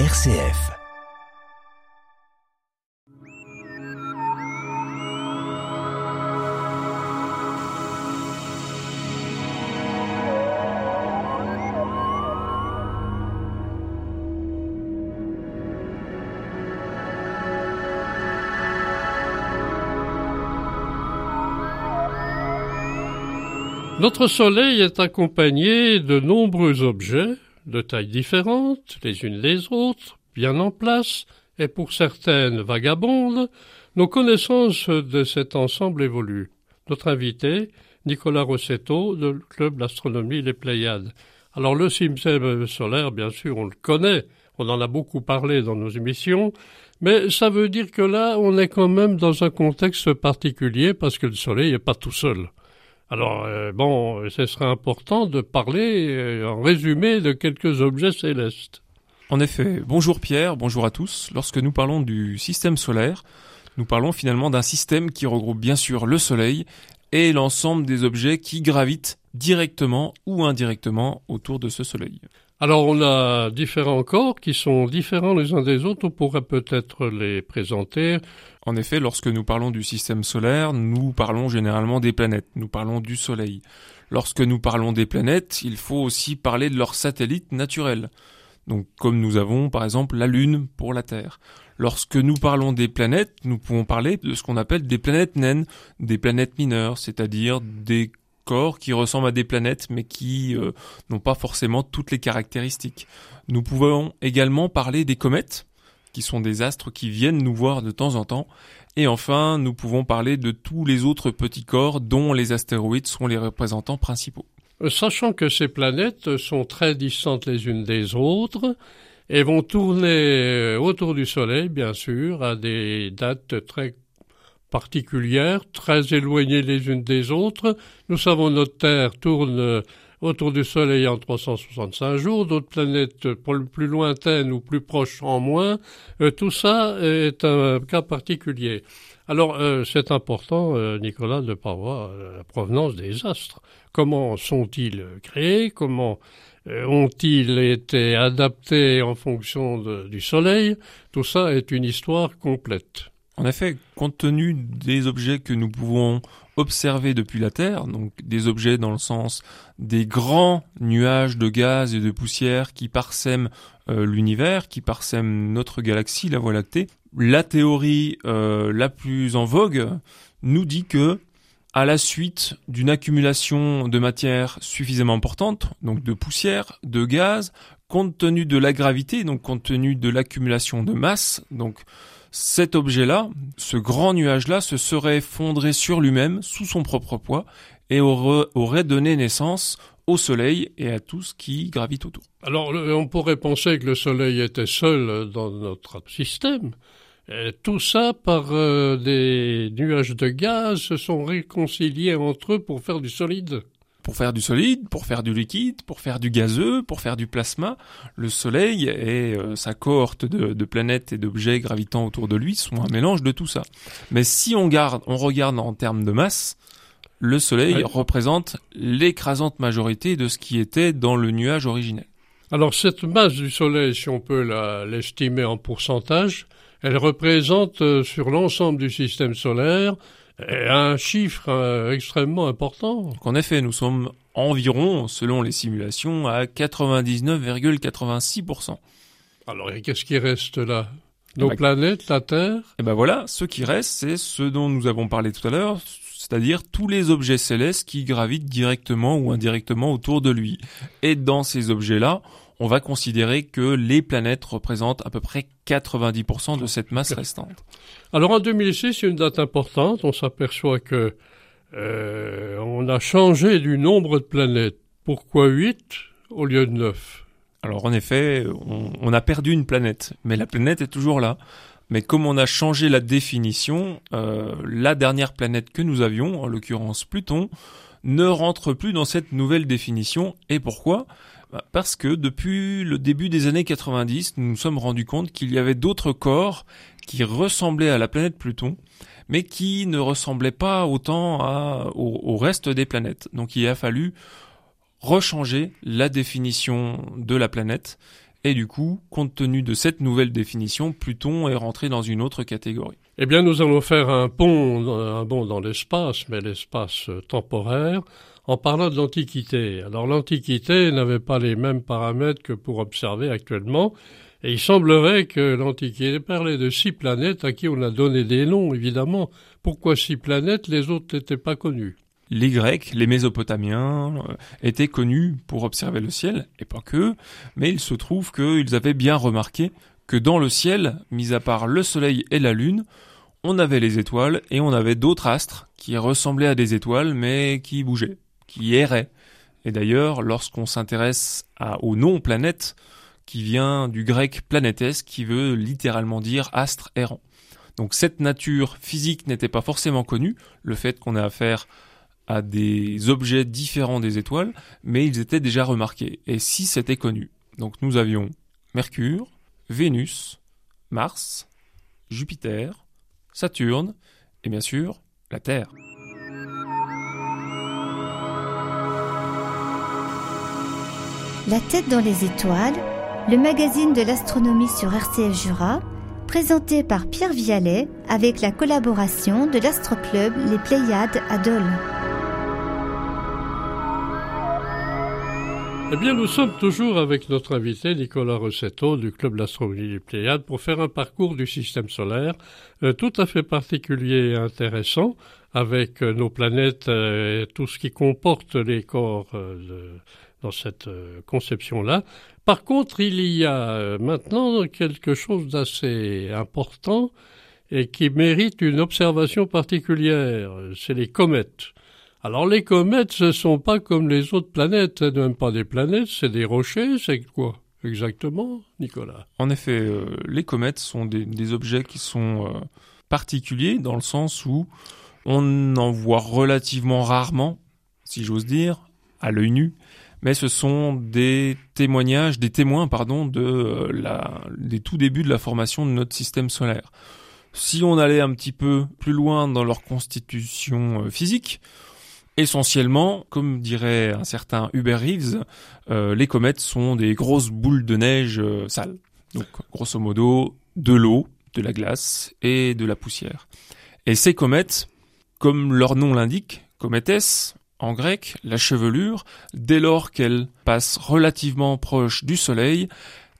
RCF. Notre Soleil est accompagné de nombreux objets, de tailles différentes, les unes les autres, bien en place, et pour certaines vagabondes, nos connaissances de cet ensemble évoluent. Notre invité, Nicolas Rossetto, du club d'astronomie Les Pléiades. Alors le système solaire, bien sûr, on le connaît, on en a beaucoup parlé dans nos émissions, mais ça veut dire que là, on est quand même dans un contexte particulier parce que le Soleil n'est pas tout seul. Alors, euh, bon, ce serait important de parler euh, en résumé de quelques objets célestes. En effet, bonjour Pierre, bonjour à tous. Lorsque nous parlons du système solaire, nous parlons finalement d'un système qui regroupe bien sûr le Soleil et l'ensemble des objets qui gravitent directement ou indirectement autour de ce Soleil. Alors on a différents corps qui sont différents les uns des autres, on pourrait peut-être les présenter. En effet, lorsque nous parlons du système solaire, nous parlons généralement des planètes, nous parlons du Soleil. Lorsque nous parlons des planètes, il faut aussi parler de leurs satellites naturels. Donc comme nous avons par exemple la Lune pour la Terre. Lorsque nous parlons des planètes, nous pouvons parler de ce qu'on appelle des planètes naines, des planètes mineures, c'est-à-dire des corps qui ressemblent à des planètes mais qui euh, n'ont pas forcément toutes les caractéristiques. Nous pouvons également parler des comètes, qui sont des astres qui viennent nous voir de temps en temps. Et enfin, nous pouvons parler de tous les autres petits corps dont les astéroïdes sont les représentants principaux. Euh, sachant que ces planètes sont très distantes les unes des autres et vont tourner euh, autour du Soleil, bien sûr, à des dates très particulières, très éloignées les unes des autres. Nous savons notre Terre tourne euh, autour du Soleil en 365 jours, d'autres planètes plus lointaines ou plus proches en moins. Euh, tout ça est un cas particulier. Alors, euh, c'est important, Nicolas, de voir la provenance des astres. Comment sont-ils créés? Comment ont-ils été adaptés en fonction du Soleil? Tout ça est une histoire complète. En effet, compte tenu des objets que nous pouvons observer depuis la Terre, donc des objets dans le sens des grands nuages de gaz et de poussière qui parsèment euh, l'univers, qui parsèment notre galaxie, la Voie lactée, la théorie euh, la plus en vogue nous dit que à la suite d'une accumulation de matière suffisamment importante, donc de poussière, de gaz, compte tenu de la gravité, donc compte tenu de l'accumulation de masse, donc cet objet-là, ce grand nuage-là, se serait effondré sur lui-même, sous son propre poids, et aurait, donné naissance au Soleil et à tout ce qui gravite autour. Alors, on pourrait penser que le Soleil était seul dans notre système. Et tout ça par euh, des nuages de gaz se sont réconciliés entre eux pour faire du solide pour faire du solide, pour faire du liquide, pour faire du gazeux, pour faire du plasma. Le Soleil et euh, sa cohorte de, planètes et d'objets gravitant autour de lui sont un mélange de tout ça. Mais si on, garde, on regarde en termes de masse, le Soleil représente l'écrasante majorité de ce qui était dans le nuage originel. Alors cette masse du Soleil, si on peut l'estimer en pourcentage, elle représente euh, sur l'ensemble du système solaire un chiffre euh, extrêmement important. En effet, nous sommes environ, selon les simulations, à 99,86%. Alors, qu'est-ce qui reste là? Nos bah, planètes, la Terre? Eh ben voilà, ce qui reste, c'est ce dont nous avons parlé tout à l'heure, c'est-à-dire tous les objets célestes qui gravitent directement ou indirectement autour de lui. Et dans ces objets-là, on va considérer que les planètes représentent à peu près 90% de cette masse restante. Alors en 2006, c'est une date importante. On s'aperçoit que euh, on a changé du nombre de planètes. Pourquoi 8 au lieu de 9 alors en effet, on, a perdu une planète, mais la planète est toujours là. Mais comme on a changé la définition, euh, la dernière planète que nous avions, en l'occurrence Pluton, ne rentre plus dans cette nouvelle définition. Et pourquoi? Parce que depuis le début des années 90, nous nous sommes rendus compte qu'il y avait d'autres corps qui ressemblaient à la planète Pluton, mais qui ne ressemblaient pas autant au, reste des planètes. Donc il a fallu rechanger la définition de la planète Et du coup, compte tenu de cette nouvelle définition, Pluton est rentré dans une autre catégorie. Eh bien, nous allons faire un pont, bond dans l'espace, mais l'espace temporaire, en parlant de l'Antiquité. Alors, l'Antiquité n'avait pas les mêmes paramètres que pour observer actuellement, et il semblerait que l'Antiquité parlait de six planètes à qui on a donné des noms, évidemment. Pourquoi six planètes Les autres n'étaient pas connus les Grecs, les Mésopotamiens euh, étaient connus pour observer le ciel, et pas que, mais il se trouve qu'ils avaient bien remarqué que dans le ciel, mis à part le Soleil et la Lune, on avait les étoiles et on avait d'autres astres qui ressemblaient à des étoiles mais qui bougeaient, qui erraient. Et d'ailleurs, lorsqu'on s'intéresse au nom planète, qui vient du grec planétes, qui veut littéralement dire astre errant. Donc cette nature physique n'était pas forcément connue, le fait qu'on ait affaire à des objets différents des étoiles, mais ils étaient déjà remarqués. Et si c'était connu? Donc nous avions Mercure, Vénus, Mars, Jupiter, Saturne et bien sûr la Terre. La tête dans les étoiles, le magazine de l'astronomie sur RCF Jura, présenté par Pierre Vialet avec la collaboration de l'Astroclub Les Pléiades à Dole. Eh bien, nous sommes toujours avec notre invité Nicolas Rossetto du Club d'astronomie des Pléiades pour faire un parcours du système solaire euh, tout à fait particulier et intéressant avec euh, nos planètes euh, et tout ce qui comporte les corps dans cette conception-là. Par contre, il y a maintenant quelque chose d'assez important et qui mérite une observation particulière, c'est les comètes. Alors les comètes, ce sont pas comme les autres planètes, ce même pas des planètes, c'est des rochers, c'est quoi exactement, Nicolas? En effet, euh, les comètes sont des, objets qui sont euh, particuliers dans le sens où on en voit relativement rarement, si j'ose dire, à l'œil nu, mais ce sont des témoignages, des témoins, pardon, de euh, la, des tout débuts de la formation de notre système solaire. Si on allait un petit peu plus loin dans leur constitution physique, Essentiellement, comme dirait un certain Hubert Reeves, euh, les comètes sont des grosses boules de neige euh, sales. Donc, grosso modo, de l'eau, de la glace et de la poussière. Et ces comètes, comme leur nom l'indique, cométès, en grec, la chevelure, dès lors qu'elle passe relativement proche du Soleil,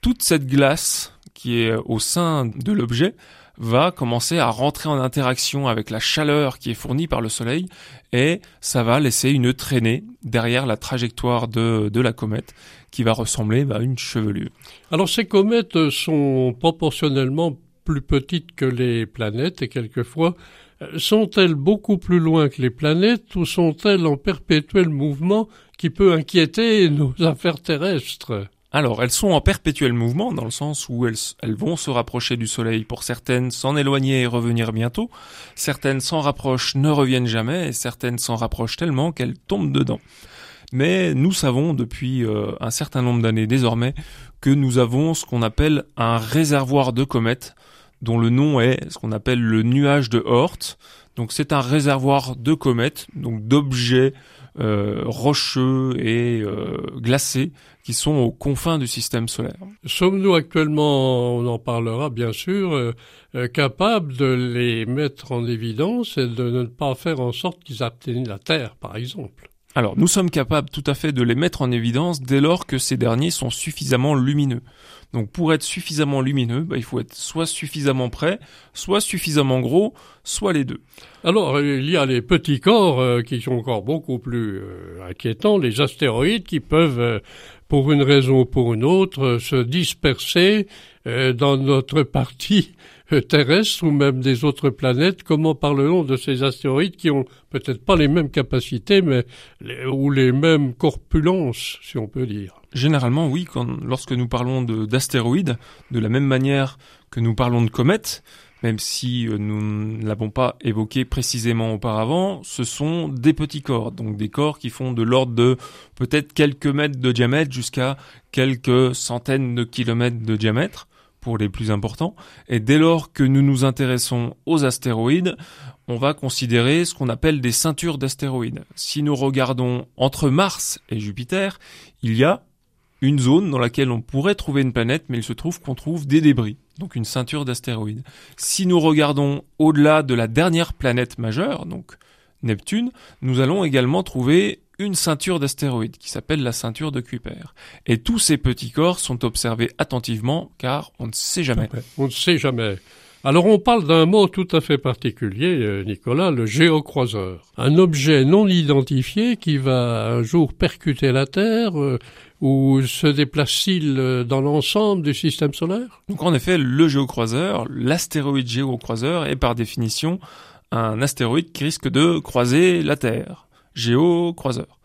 toute cette glace qui est au sein de l'objet va commencer à rentrer en interaction avec la chaleur qui est fournie par le Soleil et ça va laisser une traînée derrière la trajectoire de, de la comète qui va ressembler à une chevelure. Alors ces comètes sont proportionnellement plus petites que les planètes et quelquefois euh, sont-elles beaucoup plus loin que les planètes ou sont-elles en perpétuel mouvement qui peut inquiéter nos affaires terrestres? Alors, elles sont en perpétuel mouvement, dans le sens où elles, vont se rapprocher du Soleil pour certaines, s'en éloigner et revenir bientôt. Certaines s'en rapprochent, ne reviennent jamais, et certaines s'en rapprochent tellement qu'elles tombent dedans. Mais nous savons depuis euh, un certain nombre d'années désormais que nous avons ce qu'on appelle un réservoir de comètes, dont le nom est ce qu'on appelle le nuage de Oort. Donc c'est un réservoir de comètes, donc d'objets euh, rocheux et euh, glacés qui sont aux confins du système solaire. Sommes-nous actuellement, on en parlera bien sûr, euh, euh, capables de les mettre en évidence et de ne pas faire en sorte qu'ils atteignent la Terre, par exemple? Alors, nous sommes capables tout à fait de les mettre en évidence dès lors que ces derniers sont suffisamment lumineux. Donc, pour être suffisamment lumineux, bah, il faut être soit suffisamment près, soit suffisamment gros, soit les deux. Alors, il y a les petits corps euh, qui sont encore beaucoup plus inquiétants, les astéroïdes qui peuvent pour une raison ou pour une autre, se disperser euh, dans notre partie euh, terrestre ou même des autres planètes. Comment parlons de ces astéroïdes qui ont peut-être pas les mêmes capacités, mais ou les mêmes corpulences, si on peut dire? Généralement, oui. Quand, lorsque nous parlons d'astéroïdes, de la même manière que nous parlons de comètes, même si euh, nous ne l'avons pas évoqué précisément auparavant, ce sont des petits corps, donc des corps qui font de l'ordre de peut-être quelques mètres de diamètre jusqu'à quelques centaines de kilomètres de diamètre pour les plus importants. Et dès lors que nous nous intéressons aux astéroïdes, on va considérer ce qu'on appelle des ceintures d'astéroïdes. Si nous regardons entre Mars et Jupiter, il y a une zone dans laquelle on pourrait trouver une planète, mais il se trouve qu'on trouve des débris, donc une ceinture d'astéroïdes. Si nous regardons au-delà de la dernière planète majeure, donc Neptune, nous allons également trouver une ceinture d'astéroïdes qui s'appelle la ceinture de Kuiper. Et tous ces petits corps sont observés attentivement car on ne sait jamais. On ne sait jamais. Alors on parle d'un mot tout à fait particulier, euh, Nicolas, le géocroiseur. Un objet non identifié qui va un jour percuter la Terre euh, ou se déplace-t-il euh, dans l'ensemble du système solaire? Donc en effet, le géocroiseur, l'astéroïde géocroiseur est par définition un astéroïde qui risque de croiser la Terre. Géocroiseur.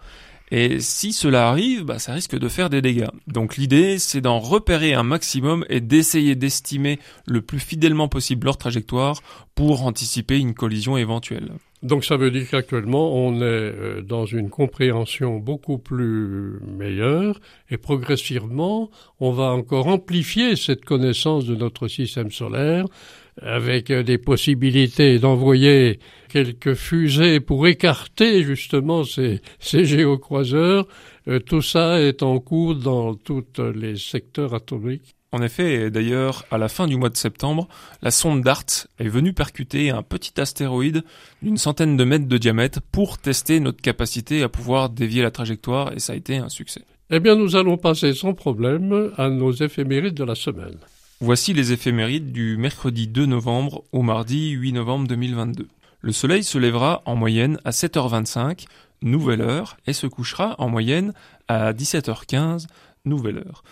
Et si cela arrive, bah, ça risque de faire des dégâts. Donc l'idée, c'est d'en repérer un maximum et d'essayer d'estimer le plus fidèlement possible leur trajectoire pour anticiper une collision éventuelle. Donc ça veut dire qu'actuellement, on est euh, dans une compréhension beaucoup plus meilleure et progressivement, on va encore amplifier cette connaissance de notre système solaire avec euh, des possibilités d'envoyer quelques fusées pour écarter justement ces, ces géocroiseurs. Euh, tout ça est en cours dans tous les secteurs atomiques. En effet, d'ailleurs, à la fin du mois de septembre, la sonde DART est venue percuter un petit astéroïde d'une centaine de mètres de diamètre pour tester notre capacité à pouvoir dévier la trajectoire et ça a été un succès. Eh bien, nous allons passer sans problème à nos éphémérides de la semaine. Voici les éphémérides du mercredi 2 novembre au mardi 8 novembre 2022. Le soleil se lèvera en moyenne à 7h25, nouvelle heure, et se couchera en moyenne à 17h15, nouvelle heure.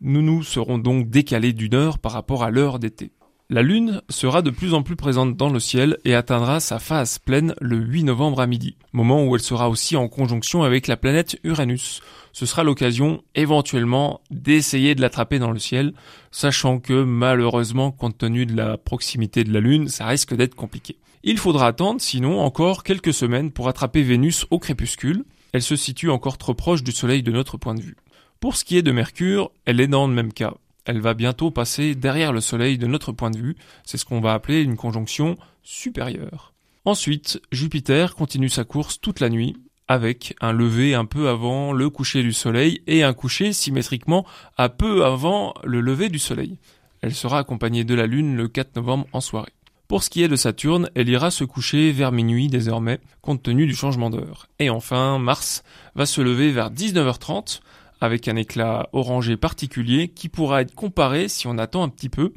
Nous nous serons donc décalés d'une heure par rapport à l'heure d'été. La Lune sera de plus en plus présente dans le ciel et atteindra sa phase pleine le 8 novembre à midi, moment où elle sera aussi en conjonction avec la planète Uranus. Ce sera l'occasion éventuellement d'essayer de l'attraper dans le ciel, sachant que malheureusement, compte tenu de la proximité de la Lune, ça risque d'être compliqué. Il faudra attendre sinon encore quelques semaines pour attraper Vénus au crépuscule. Elle se situe encore trop proche du Soleil de notre point de vue. Pour ce qui est de Mercure, elle est dans le même cas elle va bientôt passer derrière le Soleil de notre point de vue, c'est ce qu'on va appeler une conjonction supérieure. Ensuite, Jupiter continue sa course toute la nuit, avec un lever un peu avant le coucher du Soleil et un coucher symétriquement à peu avant le lever du Soleil. Elle sera accompagnée de la Lune le 4 novembre en soirée. Pour ce qui est de Saturne, elle ira se coucher vers minuit désormais, compte tenu du changement d'heure. Et enfin, Mars va se lever vers 19h30, avec un éclat orangé particulier qui pourra être comparé, si on attend un petit peu,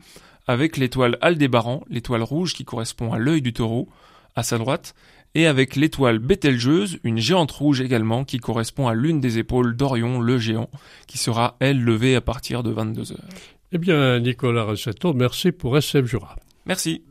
avec l'étoile Aldébaran, l'étoile rouge qui correspond à l'œil du taureau, à sa droite, et avec l'étoile Bételgeuse, une géante rouge également qui correspond à l'une des épaules d'Orion, le géant, qui sera, elle, levée à partir de 22 heures. Eh bien, Nicolas Rossetto, merci pour SF Jura. Merci.